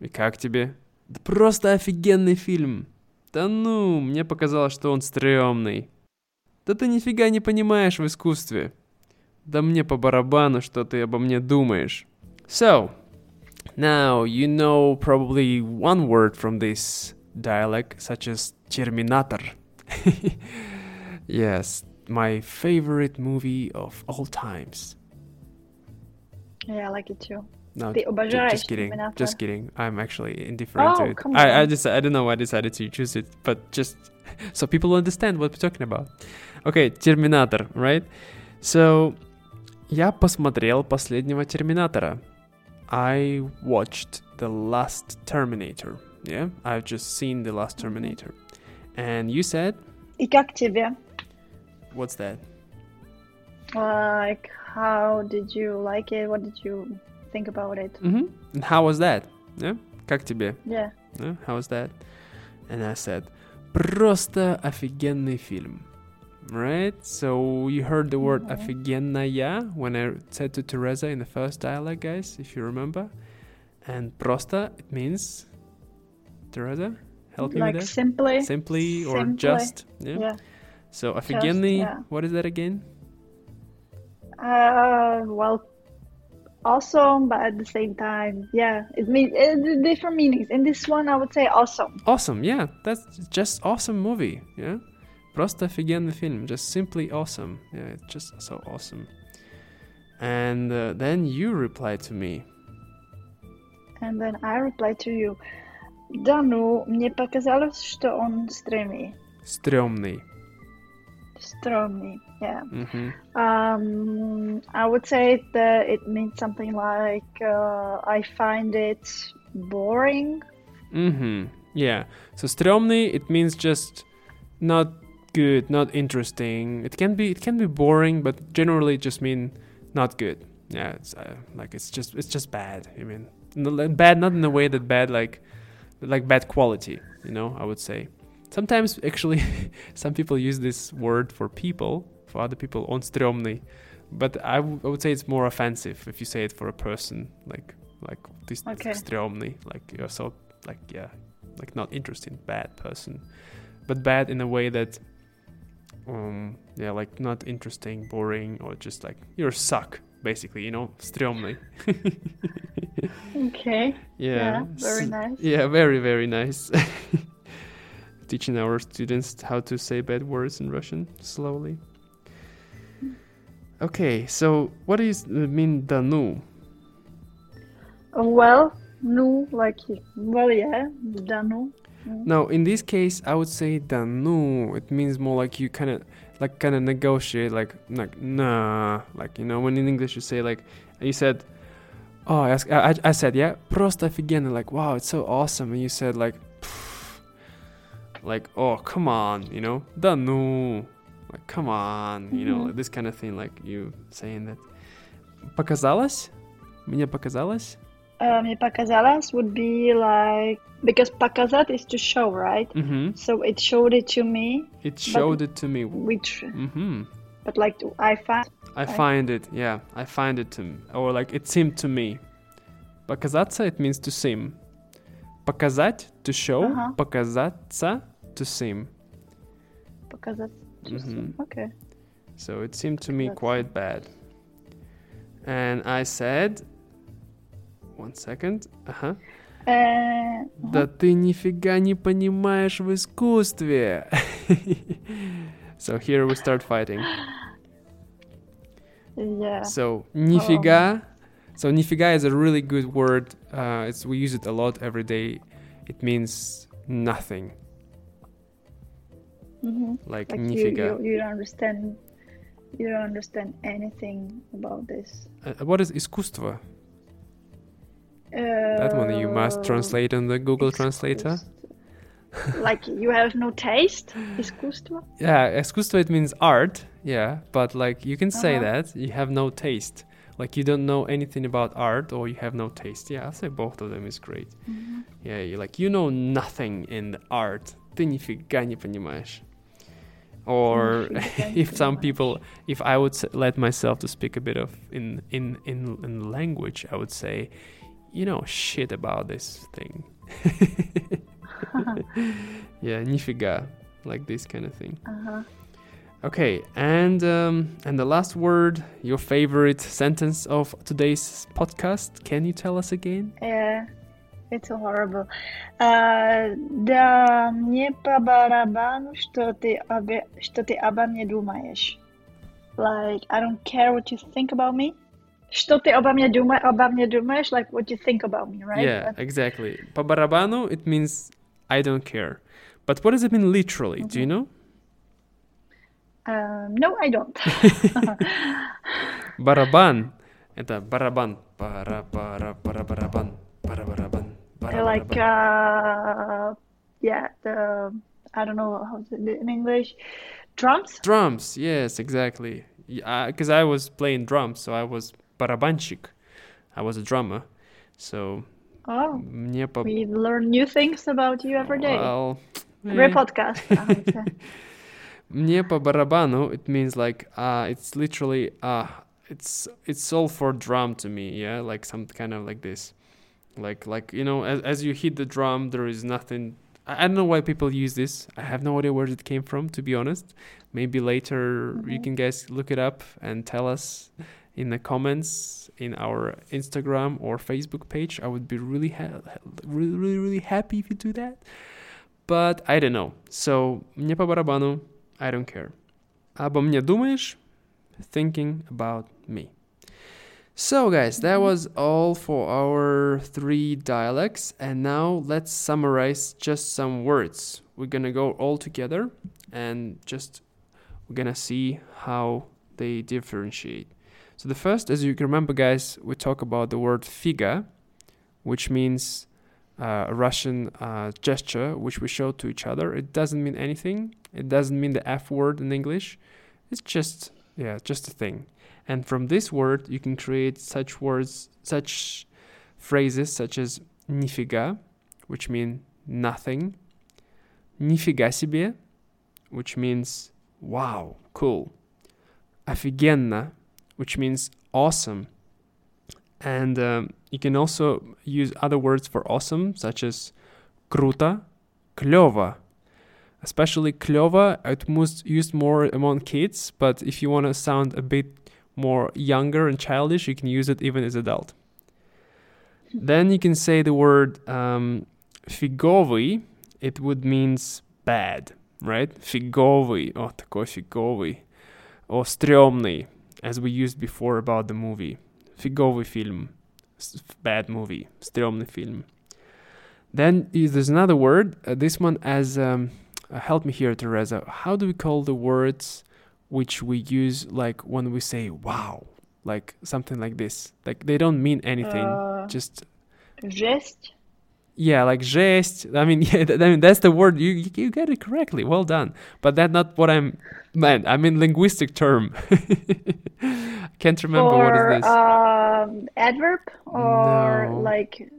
B: И как тебе? Да просто офигенный фильм. Да ну, мне показалось, что он стрёмный. Да ты нифига не понимаешь в искусстве. Да мне по барабану, что ты обо мне думаешь. So, now you know probably one word from this dialect, such as Terminator. [laughs] yes, my favorite movie of all times.
A: Yeah, I like it too.
B: No,
A: Ty
B: ju-
A: obožáš
B: just kidding.
A: Terminátor.
B: Just kidding. I'm actually indifferent
A: Oh,
B: to it.
A: come
B: I, I
A: on.
B: just I don't know why I decided to choose it, but just [laughs] so people understand what we're talking about. Okay, Терминатор, right? So, я посмотрел последнего Терминатора. I watched the last Terminator. Yeah, I've just seen the last Terminator. And you said,
A: I как тебе?
B: what's that?
A: Like, how did you like it? What did you think about it?
B: Mm-hmm. And how was that? Yeah, как тебе?
A: Yeah.
B: Yeah, how was that? And I said, просто офигенный фильм. Right? So you heard the word
A: Mhm.
B: офигенная when I said to Teresa in the first dialogue, guys, if you remember. And просто, it means, Teresa, help me
A: like
B: with that.
A: simply.
B: Simply or
A: simply,
B: just. Yeah.
A: Yeah.
B: So офигенный,
A: yeah.
B: what is that again?
A: Uh, well, awesome, but at the same time, yeah, it means uh, different meanings. In this one, I would say awesome.
B: Awesome, yeah. That's just awesome movie, yeah. Просто офигенный фильм, just simply awesome. Yeah, it's just so awesome. And uh, then you replied to me.
A: And then I replied to you, да ну, мне показалось, что он стрёмный.
B: Стрёмный.
A: stromy Yeah.
B: Mm-hmm.
A: Um, I would say that it means something like uh, I find it boring.
B: Mm-hmm. Yeah. So stromy it means just not good, not interesting. It can be it can be boring, but generally just mean not good. Yeah. It's uh, like it's just it's just bad. I mean, bad not in the way that bad like like bad quality. You know, I would say. Sometimes, actually, [laughs] some people use this word for people, for other people, on stromny, but I, w- I would say it's more offensive if you say it for a person, like like this
A: okay.
B: stromny, like you're so like yeah, like not interesting, bad person, but bad in a way that, um, yeah, like not interesting, boring, or just like you're suck, basically, you know, stromny. [laughs]
A: okay.
B: Yeah.
A: yeah.
B: Very
A: nice.
B: Yeah, very very nice. [laughs] Teaching our students how to say bad words in Russian slowly. Okay, so what does it mean да ну?
A: Well, ну, like, well, yeah, да ну. Mm.
B: No, in this case, I would say да ну. It means more like you kind of like kind of negotiate, like like nah, like you know when in English you say like you said, oh I, ask- I, I said yeah, просто офигенно, like wow, it's so awesome, and you said like, "Pff," like oh come on, you know, да ну, like come on, you know,
A: Mhm.
B: like this kind of thing, like you saying that. Показалось? Мне показалось?
A: Uh, мне показалось would be like, because показать is to show, right?
B: Mm-hmm.
A: So it showed it to me,
B: It showed it to me.
A: which,
B: Mm-hmm.
A: but like, I find,
B: I
A: Right.
B: find it, yeah, I find it to, or like it seemed to me. Показаться it means to seem. Показать to show,
A: Ага.
B: показаться to seem.
A: показать. just-
B: Mhm.
A: Okay.
B: So it seemed to me
A: Показаться.
B: quite bad. And I said, one second, uh-huh.
A: Uh,
B: Да ты нифига не понимаешь в искусстве. [laughs] so here we start fighting.
A: yeah.
B: So нифига. So нифига is a really good word. Uh, it's we use it a lot every day. It means nothing.
A: hmm
B: Like,
A: Like you,
B: нифига.
A: you, you don't understand, you don't understand anything about this.
B: Uh, what is искусство? That one you must
A: Uh,
B: translate on the Google Translator.
A: искусство. [laughs] like you have no taste, искусство.
B: Yeah, искусство it means art. Yeah, but like you can say
A: Uh-huh.
B: that you have no taste. Like you don't know anything about art or you have no taste. Yeah, I'll say both of them is great. Yeah, you like you know nothing in the art. Ты нифига не понимаешь. Or [laughs]
A: Нифига не
B: if some
A: понимаешь.
B: people, if I would s- let myself to speak a bit of in in in in language, I would say, you know, shit about this thing. [laughs] [laughs] yeah, нифига, like this kind of thing.
A: Uh-huh.
B: Okay, and um, and the last word, your favorite sentence of today's podcast. Can you tell us again?
A: Yeah, it's horrible. Uh, да мне по барабану, что ты, обе, что ты обо мне думаешь. Like, I don't care what you think about me. Что ты обо мне думаешь? Обо мне думаешь? Like what you think about me, right?
B: Yeah,
A: But-
B: exactly. По барабану, it means I don't care. But what does it mean literally? Do you know?
A: um, no, I don't. [laughs]
B: Барабан. [laughs] Это барабан. Пара пара пара барабан. Пара барабан. Пара
A: like
B: барабан.
A: uh, yeah, the I don't know how to do it in English. Drums.
B: Drums. Yes, exactly. Because I was playing drums, so I was барабанщик. I was a drummer. So
A: Oh,
B: мне по...
A: we learn new things about you every day.
B: Well,
A: Every
B: eh.
A: podcast. I would say.
B: Мне по барабану, [laughs] it means like uh it's literally uh it's it's all for drum to me, yeah, like some kind of like this. Like like you know, as as you hit the drum there is nothing I, I don't know why people use this. I have no idea where it came from to be honest. Maybe later you
A: Mhm.
B: can guys look it up and tell us in the comments in our Instagram or Facebook page. I would be really ha- really really really happy if you do that. But I don't know. So, мне по барабану, I don't care. Обо мне думаешь? Thinking about me. So, guys, that was all for our three dialects. And now let's summarize just some words. We're gonna go all together and just we're gonna see how they differentiate. So, the first, as you can remember, guys, we talk about the word figa, which means uh, a Russian uh, gesture which we show to each other. It doesn't mean anything. It doesn't mean the F word in English. It's just yeah, just a thing And from this word, you can create such words, such phrases such as "нифига," which mean nothing, "нифига себе," which means wow, cool, "офигенно," which means awesome. And um, you can also use other words for awesome, such as круто, клево. Especially клево, it most used more among kids, but if you want to sound a bit more younger and childish, you can use it even as adult. Then you can say the word um, фиговый. It would means bad, right? Фиговый. Oh, такой фиговый. Or стрёмный, as we used before about the movie. Фиговый фильм. S- Bad movie. Стрёмный фильм. Then is- there's another word. Uh, this one as um, uh, help me here, Teresa. How do we call the words which we use like when we say wow, like something like this. Like they don't mean anything.
A: Uh,
B: just
A: jest.
B: Yeah, like just I mean, [laughs] yeah, th- I mean that's the word. You, you get it correctly. Well done. But that's not what I'm. Man, I mean linguistic term. [laughs] Can't remember what is this.
A: Um, adverb or
B: no.
A: like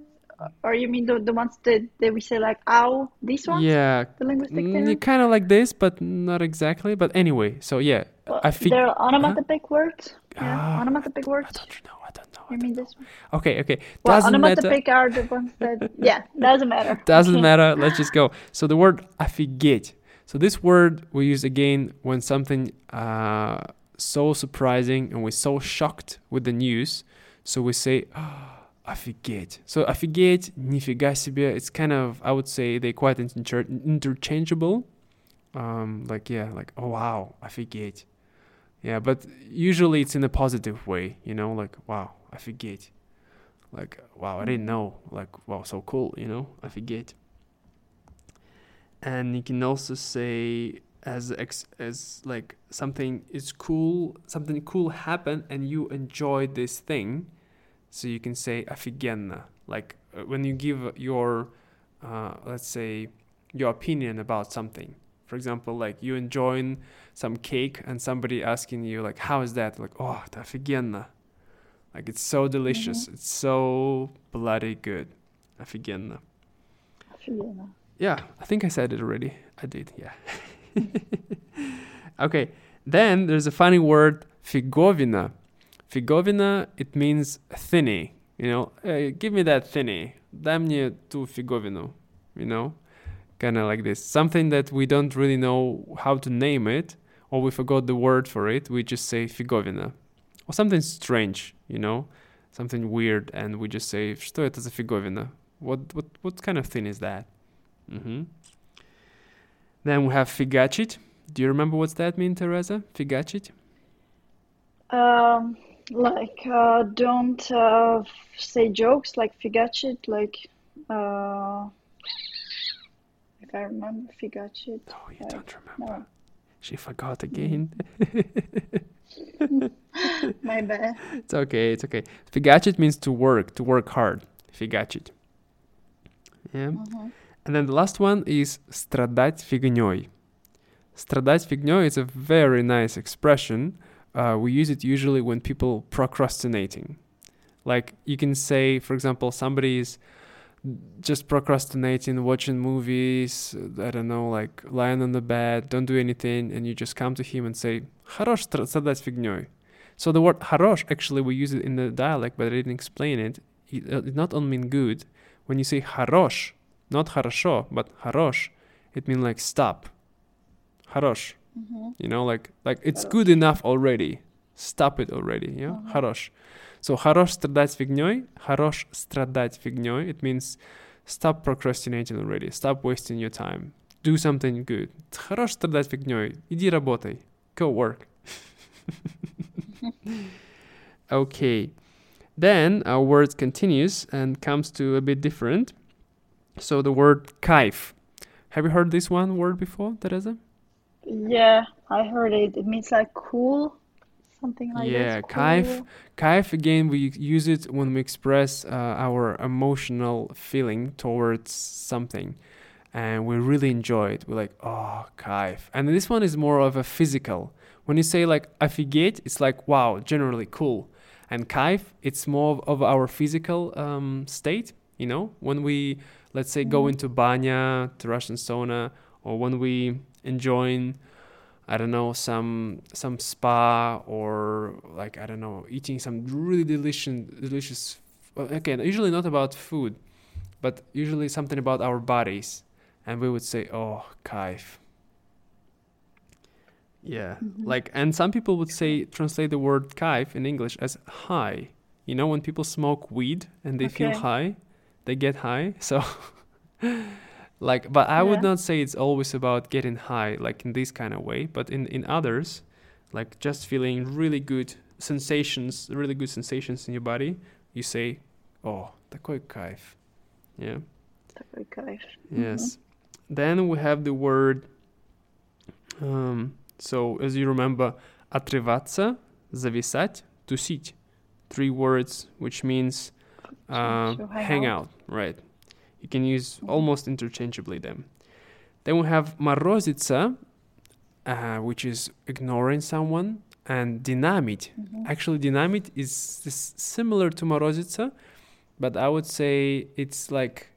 A: or you mean the, the ones that, that we say like ow this one?
B: yeah.
A: The linguistic
B: mm, kind of like this but not exactly. But anyway so yeah.
A: Well,
B: i think
A: they're onomatopoeic huh? words. Yeah
B: uh,
A: onomatopoeic words.
B: i don't know i don't know
A: you mean this one?
B: Okay okay. Doesn't
A: onomatopoeic matter. are the ones that [laughs] yeah doesn't matter.
B: Doesn't matter. Let's [laughs] just go. So the word afigit so this word we use again when something uh so surprising and we're so shocked with the news. So we say oh, офигеть. So офигеть, нифига себе. It's kind of I would say they're quite inter- interchangeable. Um, like yeah, like oh wow, офигеть. Yeah, but usually it's in a positive way. You know, like wow, офигеть. Like wow, I didn't know. Like wow, so cool. You know, офигеть and you can also say as ex- as like something is cool something cool happened and you enjoyed this thing so you can say офигенно like uh, when you give your uh, let's say your opinion about something for example like you enjoying some cake and somebody asking you like how is that like oh это офигенно like it's so delicious it's so bloody good офигенно
A: Офигенно.
B: yeah, I think I said it already. I did, yeah. [laughs] okay, then there's a funny word, figovina. Figovina, it means thinny. You know, hey, give me that thinny. Дай мне ту фиговину. You know, kind of like this. Something that we don't really know how to name it, or we forgot the word for it. We just say figovina. Or something strange, you know, something weird, and we just say, что это за фиговина? What, what, what kind of thing is that? hmm Then we have figachit. Do you remember what's that mean, Teresa? Figachit?
A: Um, Like, uh, don't uh, say jokes like figachit, like, uh, if I remember figachit.
B: No, you
A: like,
B: don't remember.
A: no,
B: She forgot again. [laughs]
A: my bad.
B: it's okay, it's okay. Figachit means to work, to work hard. Figachit. Yeah.
A: Mhm.
B: And then the last one is страдать фигней. Страдать фигней is a very nice expression. Uh, we use it usually when people procrastinating. Like you can say, for example, somebody is just procrastinating, watching movies, I don't know, like lying on the bed, don't do anything, and you just come to him and say, хорош стра- страдать фигней. So the word хорош, actually, we use it in the dialect, but I didn't explain it. It, uh, it not only mean good. When you say хорош, not хорошо, but хорош, it means like stop. Хорош.
A: Mhm.
B: You know, like like it's
A: Хорош.
B: good enough already. Stop it already. Yeah,
A: Ага.
B: хорош. So хорош страдать фигней, хорош страдать фигней. It means stop procrastinating already. Stop wasting your time. Do something good. Хорош страдать фигней. Иди работай. Go work. [laughs] okay. Then our word continues and comes to a bit different. So the word kaif. Have you heard this one word before, Teresa?
A: Yeah, I heard it. It means like cool, something like
B: yeah,
A: that.
B: Yeah,
A: cool.
B: kaif. again, we use it when we express uh, our emotional feeling towards something. And we really enjoy it. We're like, oh, kaif. And this one is more of a physical. When you say like afigate, it's like, wow, generally cool. And kaif, it's more of our physical um, state. You know, when we, let's say, mm. go
A: mm-hmm.
B: into banya, to Russian sauna, or when we enjoying I don't know some some spa or like I don't know eating some really delicious delicious well, again usually not about food but usually something about our bodies. And we would say oh kaif yeah.
A: Mhm.
B: like and some people would say translate the word kaif in English as high. You know when people smoke weed and they feel high they get high so [laughs] like but i would
A: Yeah.
B: not say it's always about getting high like in this kind of way but in in others like just feeling really good sensations really good sensations in your body you say oh такой кайф yeah
A: Такой кайф.
B: yes then we have the word um, so as you remember отрываться зависать тусить three words which means uh,
A: To
B: hang out, right? you can use almost interchangeably them. Then we have marozitsa, uh, which is ignoring someone, and dinamit.
A: Mm-hmm.
B: Actually, dinamit is this similar to marozitsa, but I would say it's like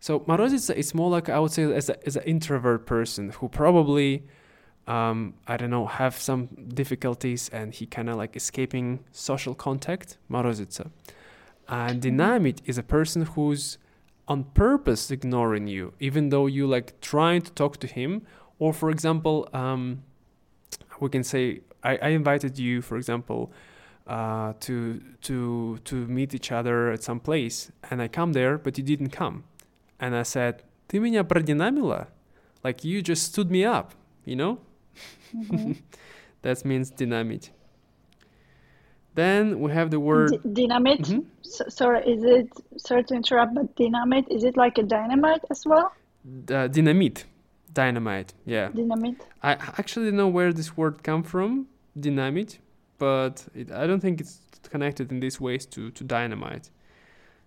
B: so marozitsa is more like I would say as a, as an introvert person who probably um, I don't know have some difficulties and he kind of like escaping social contact. Marozitsa, and mm-hmm. dinamit is a person who's on purpose ignoring you, even though you like trying to talk to him. Or for example, um, we can say I, I invited you, for example, uh, to to to meet each other at some place, and I come there, but you didn't come, and I said, "Ты меня продинамила?" Like you just stood me up, you know.
A: Mhm. [laughs]
B: that means dynamite. Then we have the word
A: D dynamite.
B: Mm
A: -hmm. sorry, is it sorry to interrupt, but dynamite is it like a dynamite as well?
B: Uh, dynamite, dynamite, yeah.
A: Dynamite.
B: I actually don't know where this word come from, dynamite, but it, I don't think it's connected in these ways to, to dynamite.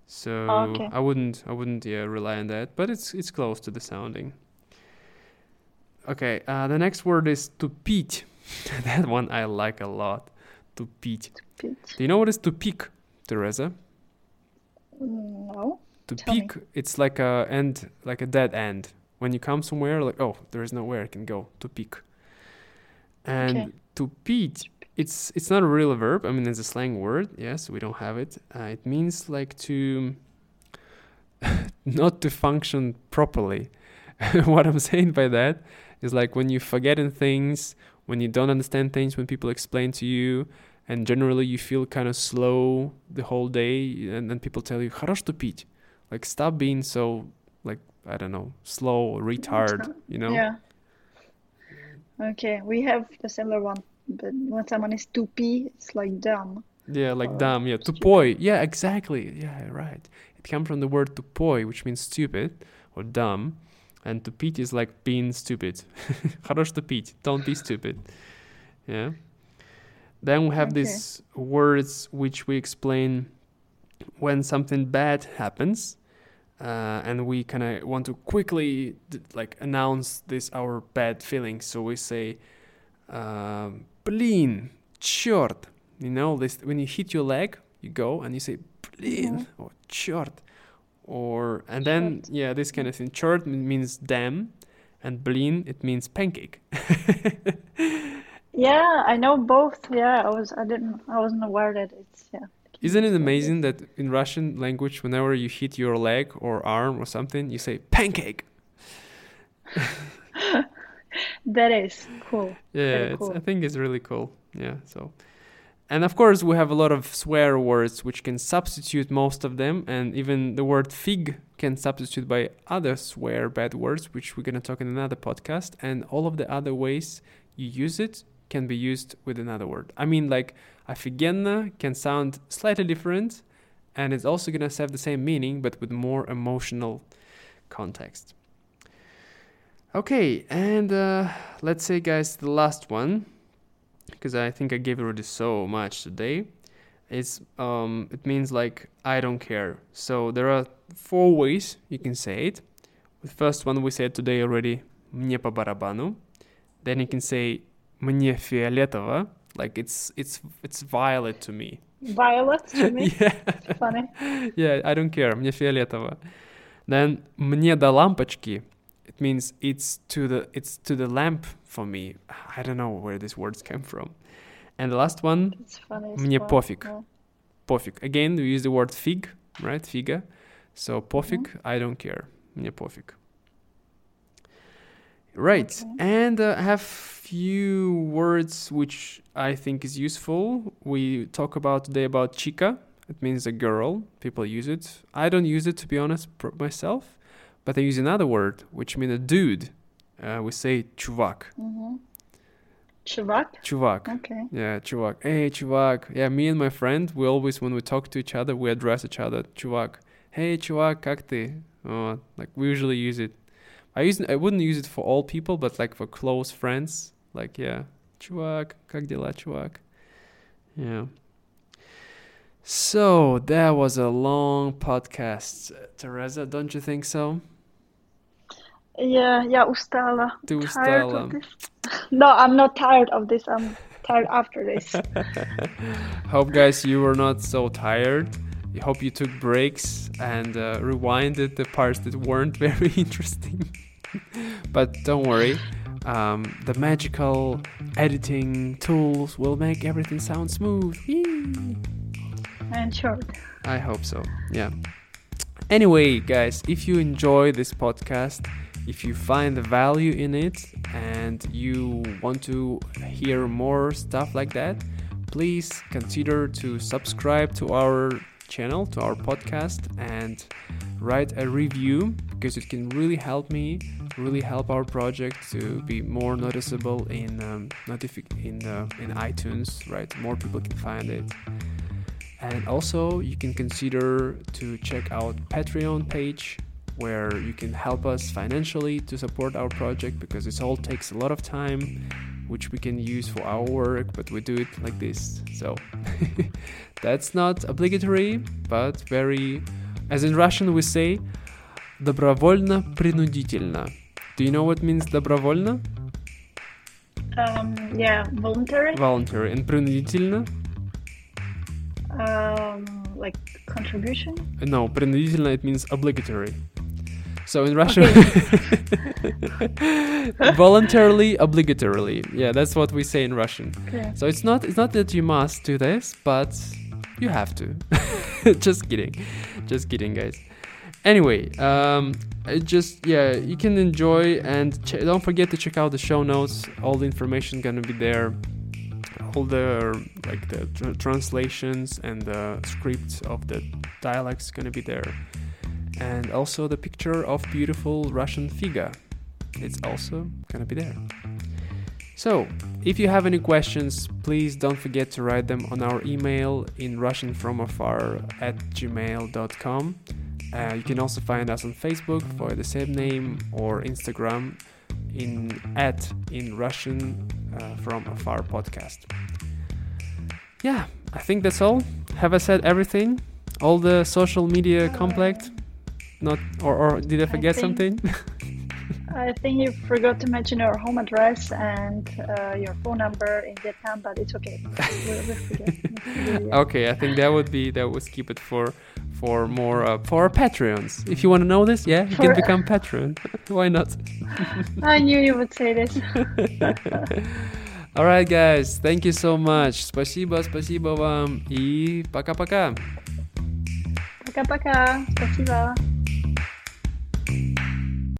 B: So
A: okay.
B: I wouldn't I wouldn't yeah rely on that, but it's it's close to the sounding. Okay, uh, the next word is to peat. [laughs] that one I like a lot. tupить
A: Pitch.
B: do you know what is tupik teresa
A: No.
B: to
A: Tell me.
B: peak it's like a end like a dead end when you come somewhere like oh there is nowhere i can go to peak and
A: Okay.
B: to peak it's it's not a real verb i mean it's a slang word yes we don't have it uh, it means like to [laughs] not to function properly [laughs] what i'm saying by that is like when you forgetting things when you don't understand things when people explain to you and generally you feel kind of slow the whole day and then people tell you хорош тупить like stop being so like i don't know slow or retard
A: not-
B: you know
A: Yeah. Okay, we have a similar one, but when someone is tupi, it's like dumb.
B: Yeah, like
A: or
B: dumb. Yeah,
A: stupid.
B: tupoi. Yeah, exactly. Yeah, right. It comes from the word tupoi, which means stupid or dumb. And tupить is like being stupid. [laughs] Хорош тупить. Don't be stupid. Yeah. Then we have
A: Okay.
B: these words which we explain when something bad happens. Uh, and we kind of want to quickly d- like announce this our bad feelings. So we say, um, "Блин, черт." You know, this when you hit your leg, you go and you say "Блин"
A: Mhm.
B: or "черт," or and then yeah this kind of mm. thing. Chert means damn and blin it means pancake. [laughs]
A: Yeah i know both. Yeah i was i didn't i wasn't aware that it's yeah
B: isn't it amazing that in russian language whenever you hit your leg or arm or something you say pancake? [laughs]
A: That is cool. [laughs]
B: Yeah cool. i think it's really cool. Yeah so And of course, we have a lot of swear words which can substitute most of them, and even the word fig can substitute by other swear bad words, which we're gonna talk in another podcast. And all of the other ways you use it can be used with another word. I mean, like офигенно can sound slightly different, and it's also gonna have the same meaning, but with more emotional context. Okay, and uh, let's say, guys, the last one, because I think I gave already so much today. It's um, it means like I don't care. So there are four ways you can say it. The first one we said today already, мне по барабану. Then you can say мне фиолетово, like it's it's it's violet to me.
A: Violet to me. [laughs]
B: yeah,
A: Funny. [laughs]
B: yeah, I don't care. Мне фиолетово. Then мне до лампочки. It means it's to the it's to the lamp for me. I don't know where these words came from. And the last one,
A: It's funny. as
B: Мне
A: well.
B: пофиг.
A: Yeah.
B: пофиг. Again, we use the word fig, right? Figa. So пофиг,
A: Mm-hmm.
B: I don't care. Мне пофиг. Right.
A: Okay.
B: And uh, I have few words which I think is useful. We talk about today about chica. It means a girl. People use it. I don't use it to be honest pr- myself, but I use another word which means a dude. Uh, we say чувак.
A: Mm-hmm. Chivak.
B: Чувак.
A: Okay.
B: Yeah, чувак. Hey, чувак. Yeah, me and my friend, we always, when we talk to each other, we address each other, чувак. Hey, чувак, как ты? Oh, like we usually use it. I use I wouldn't use it for all people, but like for close friends, like yeah, чувак, как дела, чувак? Yeah. So that was a long podcast, Teresa. Don't you think so?
A: Yeah, yeah,
B: ustála.
A: Ty ustála. [laughs] No, I'm not tired of this. I'm tired after this. [laughs]
B: Hope, guys, you were not so tired. Hope you took breaks and uh, rewinded the parts that weren't [laughs] very interesting. but don't worry, um, the magical editing tools will make everything sound smooth. Yee!
A: And short.
B: I hope so. Yeah. Anyway, guys, if you enjoy this podcast, if you find the value in it and you want to hear more stuff like that, please consider to subscribe to our channel, to our podcast, and write a review because it can really help me, really help our project to be more noticeable in um, in uh, in iTunes. Right, more people can find it. And also, you can consider to check out Patreon page where you can help us financially to support our project because this all takes a lot of time which we can use for our work but we do it like this so [laughs] that's not obligatory but very as in russian we say добровольно принудительно do you know what means добровольно
A: Um, yeah, voluntary.
B: voluntary and принудительно
A: Um, like contribution.
B: No, принудительно it means obligatory. So in Russian, [laughs] voluntarily, obligatorily. Yeah, that's what we say in Russian.
A: Okay.
B: So it's not it's not that you must do this, but you have to. [laughs] just kidding, just kidding, guys. Anyway, um, just yeah, you can enjoy and ch- don't forget to check out the show notes. All the information gonna be there. All the like the tr- translations and the scripts of the dialects gonna be there, and also the picture of beautiful Russian figa. It's also gonna be there. So, if you have any questions, please don't forget to write them on our email in russianfromafar at gmail.com. Uh, you can also find us on Facebook for the same name or Instagram in at in Russian uh, from afar podcast. Yeah, I think that's all. Have I said everything? All the social media complex? Not or, or did I forget
A: I think-
B: something? [laughs]
A: I think you forgot to mention your home address and uh, your phone number in Vietnam, but it's okay. We'll, we'll forget. We'll forget, yeah. [laughs]
B: okay, I think that would be that would keep it for for more uh, for our Patreons. If you want to know this, yeah, you can
A: For-
B: become Patreon. [laughs] Why not?
A: I knew you would say this.
B: All right, guys, thank you so much. Спасибо, спасибо вам и пока-пока.
A: Пока-пока. Спасибо. you